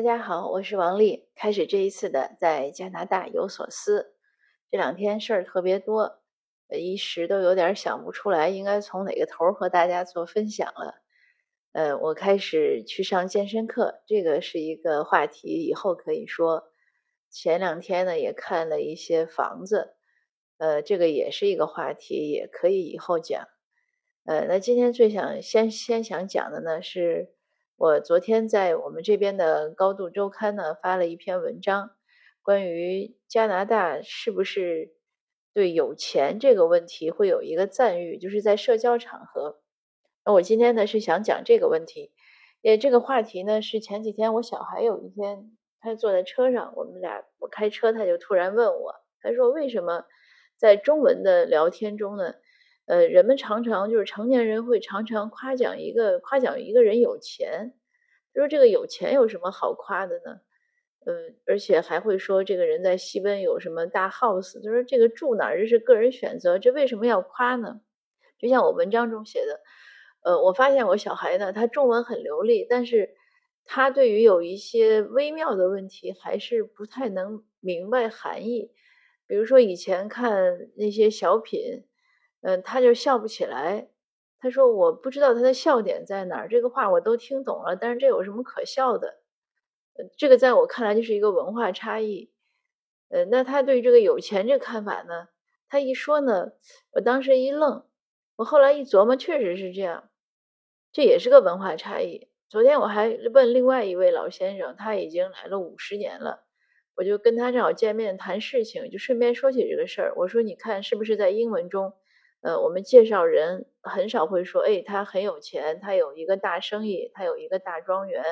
大家好，我是王丽。开始这一次的在加拿大有所思。这两天事儿特别多，一时都有点想不出来应该从哪个头和大家做分享了。呃，我开始去上健身课，这个是一个话题，以后可以说。前两天呢，也看了一些房子，呃，这个也是一个话题，也可以以后讲。呃，那今天最想先先想讲的呢是。我昨天在我们这边的高度周刊呢发了一篇文章，关于加拿大是不是对有钱这个问题会有一个赞誉，就是在社交场合。那我今天呢是想讲这个问题，也这个话题呢是前几天我小孩有一天他坐在车上，我们俩我开车，他就突然问我，他说为什么在中文的聊天中呢？呃，人们常常就是成年人会常常夸奖一个夸奖一个人有钱，他说这个有钱有什么好夸的呢？嗯，而且还会说这个人在西温有什么大 house，他说这个住哪儿这是个人选择，这为什么要夸呢？就像我文章中写的，呃，我发现我小孩呢，他中文很流利，但是他对于有一些微妙的问题还是不太能明白含义，比如说以前看那些小品。嗯，他就笑不起来。他说：“我不知道他的笑点在哪儿。”这个话我都听懂了，但是这有什么可笑的？这个在我看来就是一个文化差异。呃，那他对这个有钱这个看法呢？他一说呢，我当时一愣。我后来一琢磨，确实是这样，这也是个文化差异。昨天我还问另外一位老先生，他已经来了五十年了，我就跟他正好见面谈事情，就顺便说起这个事儿。我说：“你看，是不是在英文中？”呃，我们介绍人很少会说，哎，他很有钱，他有一个大生意，他有一个大庄园，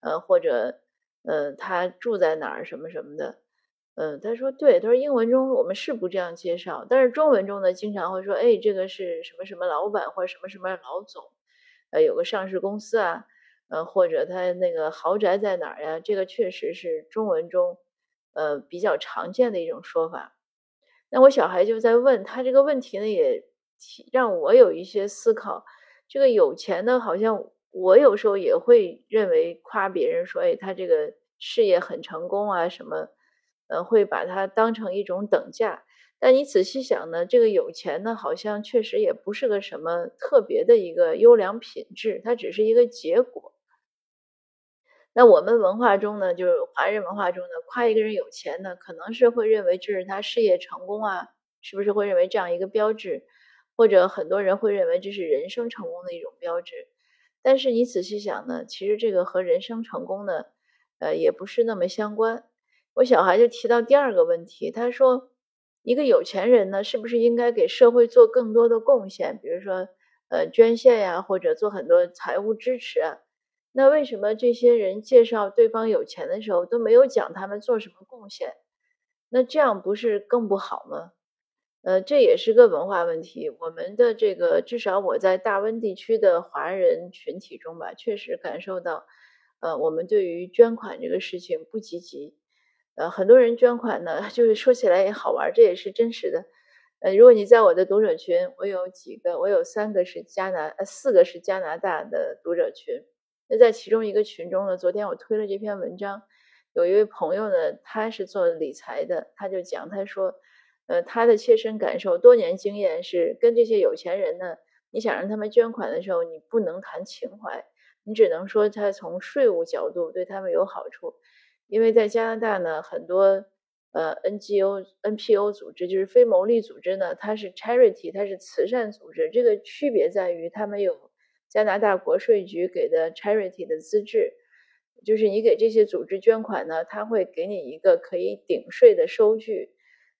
呃，或者，呃，他住在哪儿什么什么的，嗯，他说对，他说英文中我们是不这样介绍，但是中文中呢，经常会说，哎，这个是什么什么老板或者什么什么老总，呃，有个上市公司啊，呃，或者他那个豪宅在哪儿呀？这个确实是中文中，呃，比较常见的一种说法。那我小孩就在问他这个问题呢，也让我有一些思考。这个有钱呢，好像我有时候也会认为夸别人说，哎，他这个事业很成功啊，什么，呃，会把它当成一种等价。但你仔细想呢，这个有钱呢，好像确实也不是个什么特别的一个优良品质，它只是一个结果。那我们文化中呢，就是华人文化中呢，夸一个人有钱呢，可能是会认为这是他事业成功啊，是不是会认为这样一个标志？或者很多人会认为这是人生成功的一种标志。但是你仔细想呢，其实这个和人生成功呢，呃，也不是那么相关。我小孩就提到第二个问题，他说，一个有钱人呢，是不是应该给社会做更多的贡献？比如说，呃，捐献呀，或者做很多财务支持啊？那为什么这些人介绍对方有钱的时候都没有讲他们做什么贡献？那这样不是更不好吗？呃，这也是个文化问题。我们的这个，至少我在大温地区的华人群体中吧，确实感受到，呃，我们对于捐款这个事情不积极。呃，很多人捐款呢，就是说起来也好玩，这也是真实的。呃，如果你在我的读者群，我有几个，我有三个是加拿，呃，四个是加拿大的读者群。那在其中一个群中呢，昨天我推了这篇文章，有一位朋友呢，他是做理财的，他就讲，他说，呃，他的切身感受，多年经验是，跟这些有钱人呢，你想让他们捐款的时候，你不能谈情怀，你只能说他从税务角度对他们有好处，因为在加拿大呢，很多呃 NGO、NPO 组织就是非牟利组织呢，它是 charity，它是慈善组织，这个区别在于他们有。加拿大国税局给的 charity 的资质，就是你给这些组织捐款呢，他会给你一个可以顶税的收据。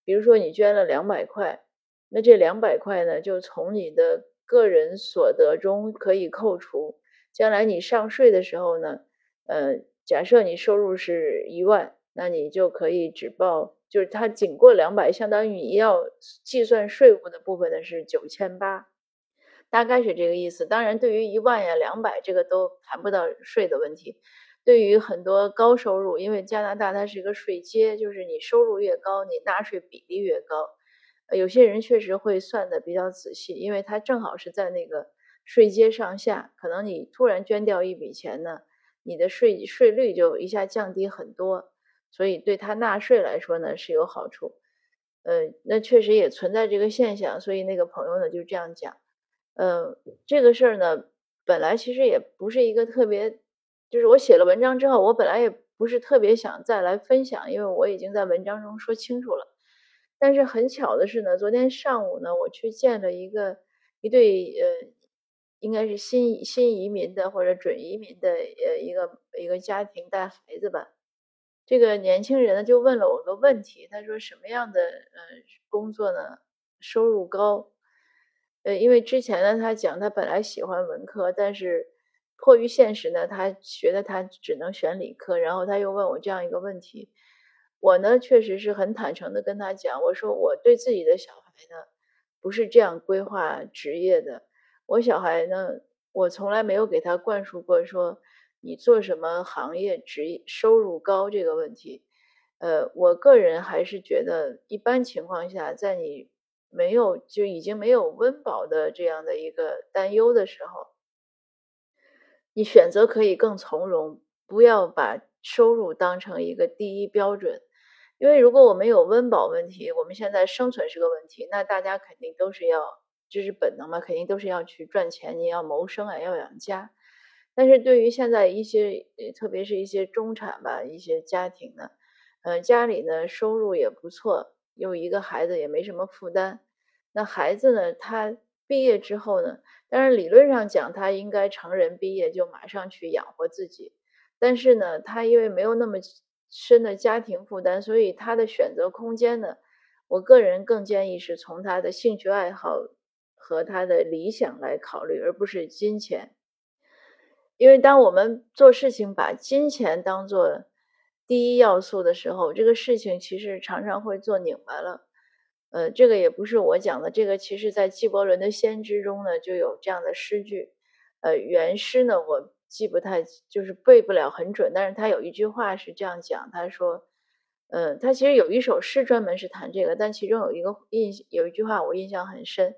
比如说你捐了两百块，那这两百块呢，就从你的个人所得中可以扣除。将来你上税的时候呢，呃，假设你收入是一万，那你就可以只报，就是它仅过两百，相当于你要计算税务的部分呢是九千八。大概是这个意思。当然，对于一万呀、两百，这个都谈不到税的问题。对于很多高收入，因为加拿大它是一个税阶，就是你收入越高，你纳税比例越高。有些人确实会算的比较仔细，因为他正好是在那个税阶上下。可能你突然捐掉一笔钱呢，你的税税率就一下降低很多，所以对他纳税来说呢是有好处。呃，那确实也存在这个现象，所以那个朋友呢就这样讲。呃，这个事儿呢，本来其实也不是一个特别，就是我写了文章之后，我本来也不是特别想再来分享，因为我已经在文章中说清楚了。但是很巧的是呢，昨天上午呢，我去见了一个一对呃，应该是新新移民的或者准移民的呃一个一个家庭带孩子吧。这个年轻人呢就问了我个问题，他说什么样的呃工作呢收入高？呃，因为之前呢他讲他本来喜欢文科，但是迫于现实呢，他觉得他只能选理科。然后他又问我这样一个问题，我呢确实是很坦诚的跟他讲，我说我对自己的小孩呢不是这样规划职业的，我小孩呢我从来没有给他灌输过说。你做什么行业职业收入高这个问题，呃，我个人还是觉得，一般情况下，在你没有就已经没有温饱的这样的一个担忧的时候，你选择可以更从容，不要把收入当成一个第一标准。因为如果我们有温饱问题，我们现在生存是个问题，那大家肯定都是要，这是本能嘛，肯定都是要去赚钱，你要谋生啊，要养家。但是对于现在一些，特别是一些中产吧，一些家庭呢，呃，家里呢收入也不错，有一个孩子也没什么负担。那孩子呢，他毕业之后呢，当然理论上讲，他应该成人毕业就马上去养活自己。但是呢，他因为没有那么深的家庭负担，所以他的选择空间呢，我个人更建议是从他的兴趣爱好和他的理想来考虑，而不是金钱。因为当我们做事情把金钱当做第一要素的时候，这个事情其实常常会做拧巴了。呃，这个也不是我讲的，这个其实在纪伯伦的《先知》中呢就有这样的诗句。呃，原诗呢我记不太，就是背不了很准，但是他有一句话是这样讲，他说，呃，他其实有一首诗专门是谈这个，但其中有一个印有一句话我印象很深，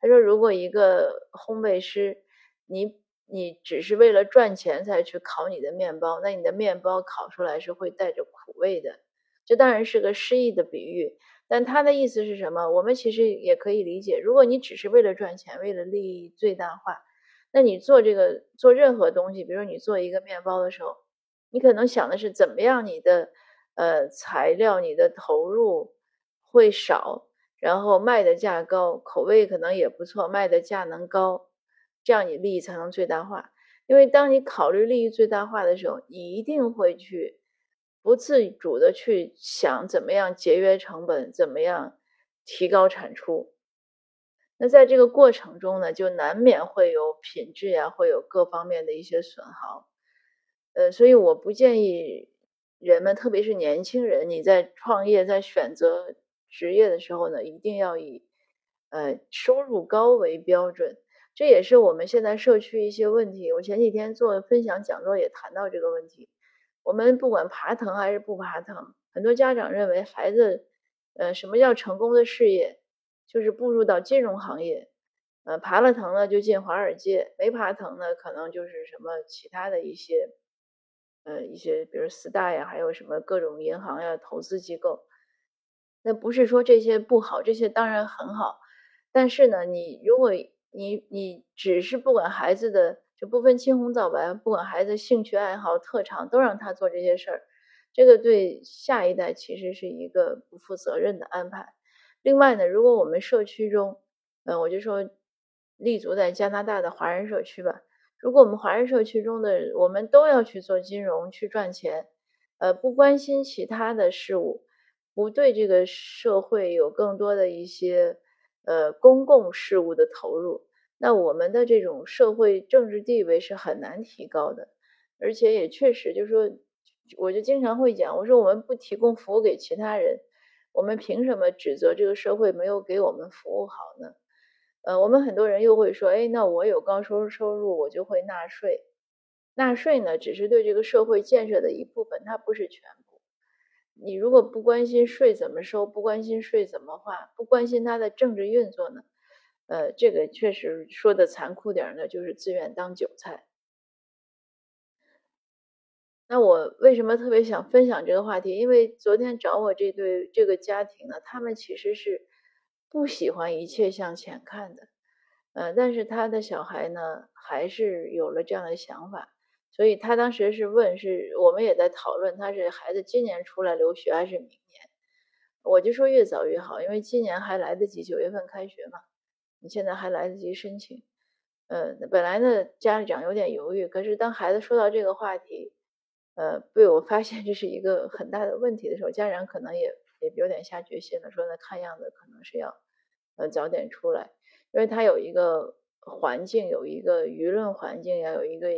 他说，如果一个烘焙师，你。你只是为了赚钱才去烤你的面包，那你的面包烤出来是会带着苦味的。这当然是个诗意的比喻，但他的意思是什么？我们其实也可以理解。如果你只是为了赚钱，为了利益最大化，那你做这个做任何东西，比如说你做一个面包的时候，你可能想的是怎么样你的呃材料、你的投入会少，然后卖的价高，口味可能也不错，卖的价能高。这样你利益才能最大化，因为当你考虑利益最大化的时候，你一定会去不自主的去想怎么样节约成本，怎么样提高产出。那在这个过程中呢，就难免会有品质呀，会有各方面的一些损耗。呃，所以我不建议人们，特别是年轻人，你在创业、在选择职业的时候呢，一定要以呃收入高为标准。这也是我们现在社区一些问题。我前几天做分享讲座也谈到这个问题。我们不管爬藤还是不爬藤，很多家长认为孩子，呃，什么叫成功的事业？就是步入到金融行业，呃，爬了藤呢就进华尔街，没爬藤呢可能就是什么其他的一些，呃，一些比如四大呀，还有什么各种银行呀、投资机构。那不是说这些不好，这些当然很好，但是呢，你如果你你只是不管孩子的就不分青红皂白，不管孩子兴趣爱好特长，都让他做这些事儿，这个对下一代其实是一个不负责任的安排。另外呢，如果我们社区中，嗯，我就说立足在加拿大的华人社区吧，如果我们华人社区中的我们都要去做金融去赚钱，呃，不关心其他的事物，不对这个社会有更多的一些。呃，公共事务的投入，那我们的这种社会政治地位是很难提高的，而且也确实，就是说，我就经常会讲，我说我们不提供服务给其他人，我们凭什么指责这个社会没有给我们服务好呢？呃，我们很多人又会说，哎，那我有高收入收入，我就会纳税，纳税呢，只是对这个社会建设的一部分，它不是全部。你如果不关心税怎么收，不关心税怎么花，不关心它的政治运作呢？呃，这个确实说的残酷点呢，就是自愿当韭菜。那我为什么特别想分享这个话题？因为昨天找我这对这个家庭呢，他们其实是不喜欢一切向前看的，呃，但是他的小孩呢，还是有了这样的想法，所以他当时是问，是我们也在讨论，他是孩子今年出来留学还是明年？我就说越早越好，因为今年还来得及，九月份开学嘛，你现在还来得及申请。呃，本来呢，家长有点犹豫，可是当孩子说到这个话题，呃，被我发现这是一个很大的问题的时候，家长可能也也有点下决心了，说那看样子可能是要呃早点出来，因为他有一个环境，有一个舆论环境，要有一个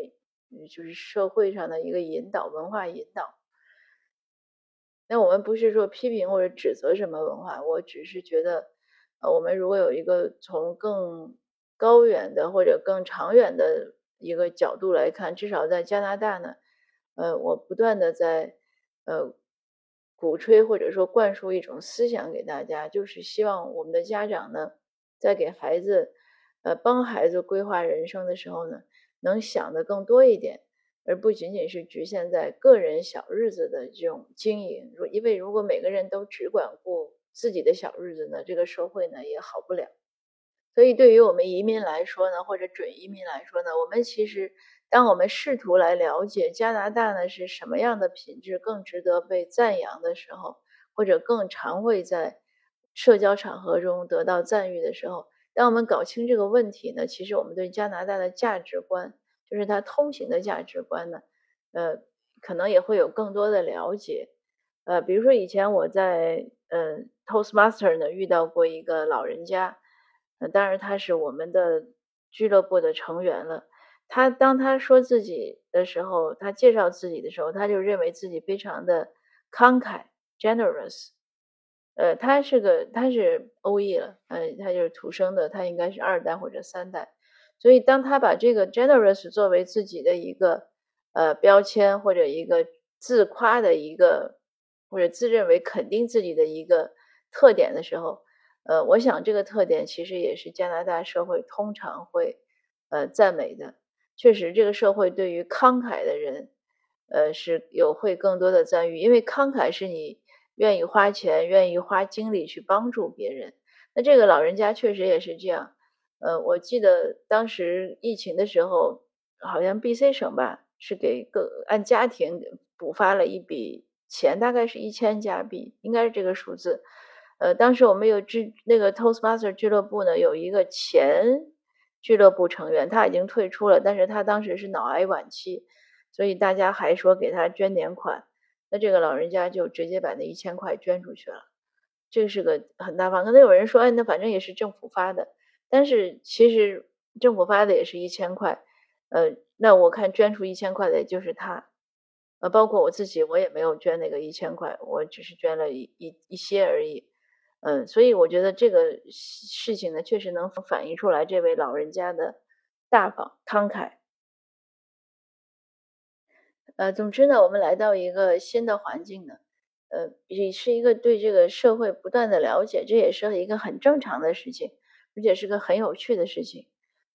就是社会上的一个引导，文化引导。那我们不是说批评或者指责什么文化，我只是觉得，呃，我们如果有一个从更高远的或者更长远的一个角度来看，至少在加拿大呢，呃，我不断的在呃鼓吹或者说灌输一种思想给大家，就是希望我们的家长呢，在给孩子呃帮孩子规划人生的时候呢，能想的更多一点。而不仅仅是局限在个人小日子的这种经营，如因为如果每个人都只管顾自己的小日子呢，这个社会呢也好不了。所以对于我们移民来说呢，或者准移民来说呢，我们其实当我们试图来了解加拿大呢是什么样的品质更值得被赞扬的时候，或者更常会在社交场合中得到赞誉的时候，当我们搞清这个问题呢，其实我们对加拿大的价值观。就是他通行的价值观呢，呃，可能也会有更多的了解，呃，比如说以前我在呃 Toastmaster 呢遇到过一个老人家，呃，当然他是我们的俱乐部的成员了。他当他说自己的时候，他介绍自己的时候，他就认为自己非常的慷慨 generous，呃，他是个他是欧裔了，呃，他就是土生的，他应该是二代或者三代。所以，当他把这个 generous 作为自己的一个呃标签，或者一个自夸的一个，或者自认为肯定自己的一个特点的时候，呃，我想这个特点其实也是加拿大社会通常会呃赞美的。确实，这个社会对于慷慨的人，呃，是有会更多的赞誉，因为慷慨是你愿意花钱、愿意花精力去帮助别人。那这个老人家确实也是这样。呃，我记得当时疫情的时候，好像 B.C 省吧是给各按家庭补发了一笔钱，大概是一千加币，应该是这个数字。呃，当时我们有俱那个 Toastmaster 俱乐部呢，有一个前俱乐部成员，他已经退出了，但是他当时是脑癌晚期，所以大家还说给他捐点款，那这个老人家就直接把那一千块捐出去了，这是个很大方。可能有人说，哎，那反正也是政府发的。但是其实政府发的也是一千块，呃，那我看捐出一千块的也就是他，呃，包括我自己，我也没有捐那个一千块，我只是捐了一一一些而已，嗯，所以我觉得这个事情呢，确实能反映出来这位老人家的大方慷慨。呃，总之呢，我们来到一个新的环境呢，呃，也是一个对这个社会不断的了解，这也是一个很正常的事情。而且是个很有趣的事情，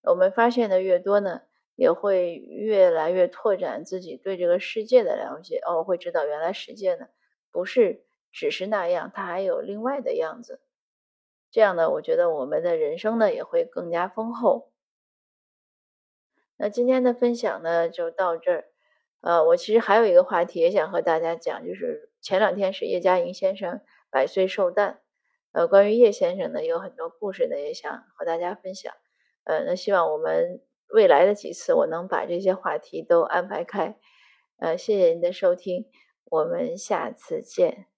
我们发现的越多呢，也会越来越拓展自己对这个世界的了解。哦，会知道原来世界呢不是只是那样，它还有另外的样子。这样呢，我觉得我们的人生呢也会更加丰厚。那今天的分享呢就到这儿。呃，我其实还有一个话题也想和大家讲，就是前两天是叶嘉莹先生百岁寿诞。呃，关于叶先生呢，有很多故事呢，也想和大家分享。呃，那希望我们未来的几次，我能把这些话题都安排开。呃，谢谢您的收听，我们下次见。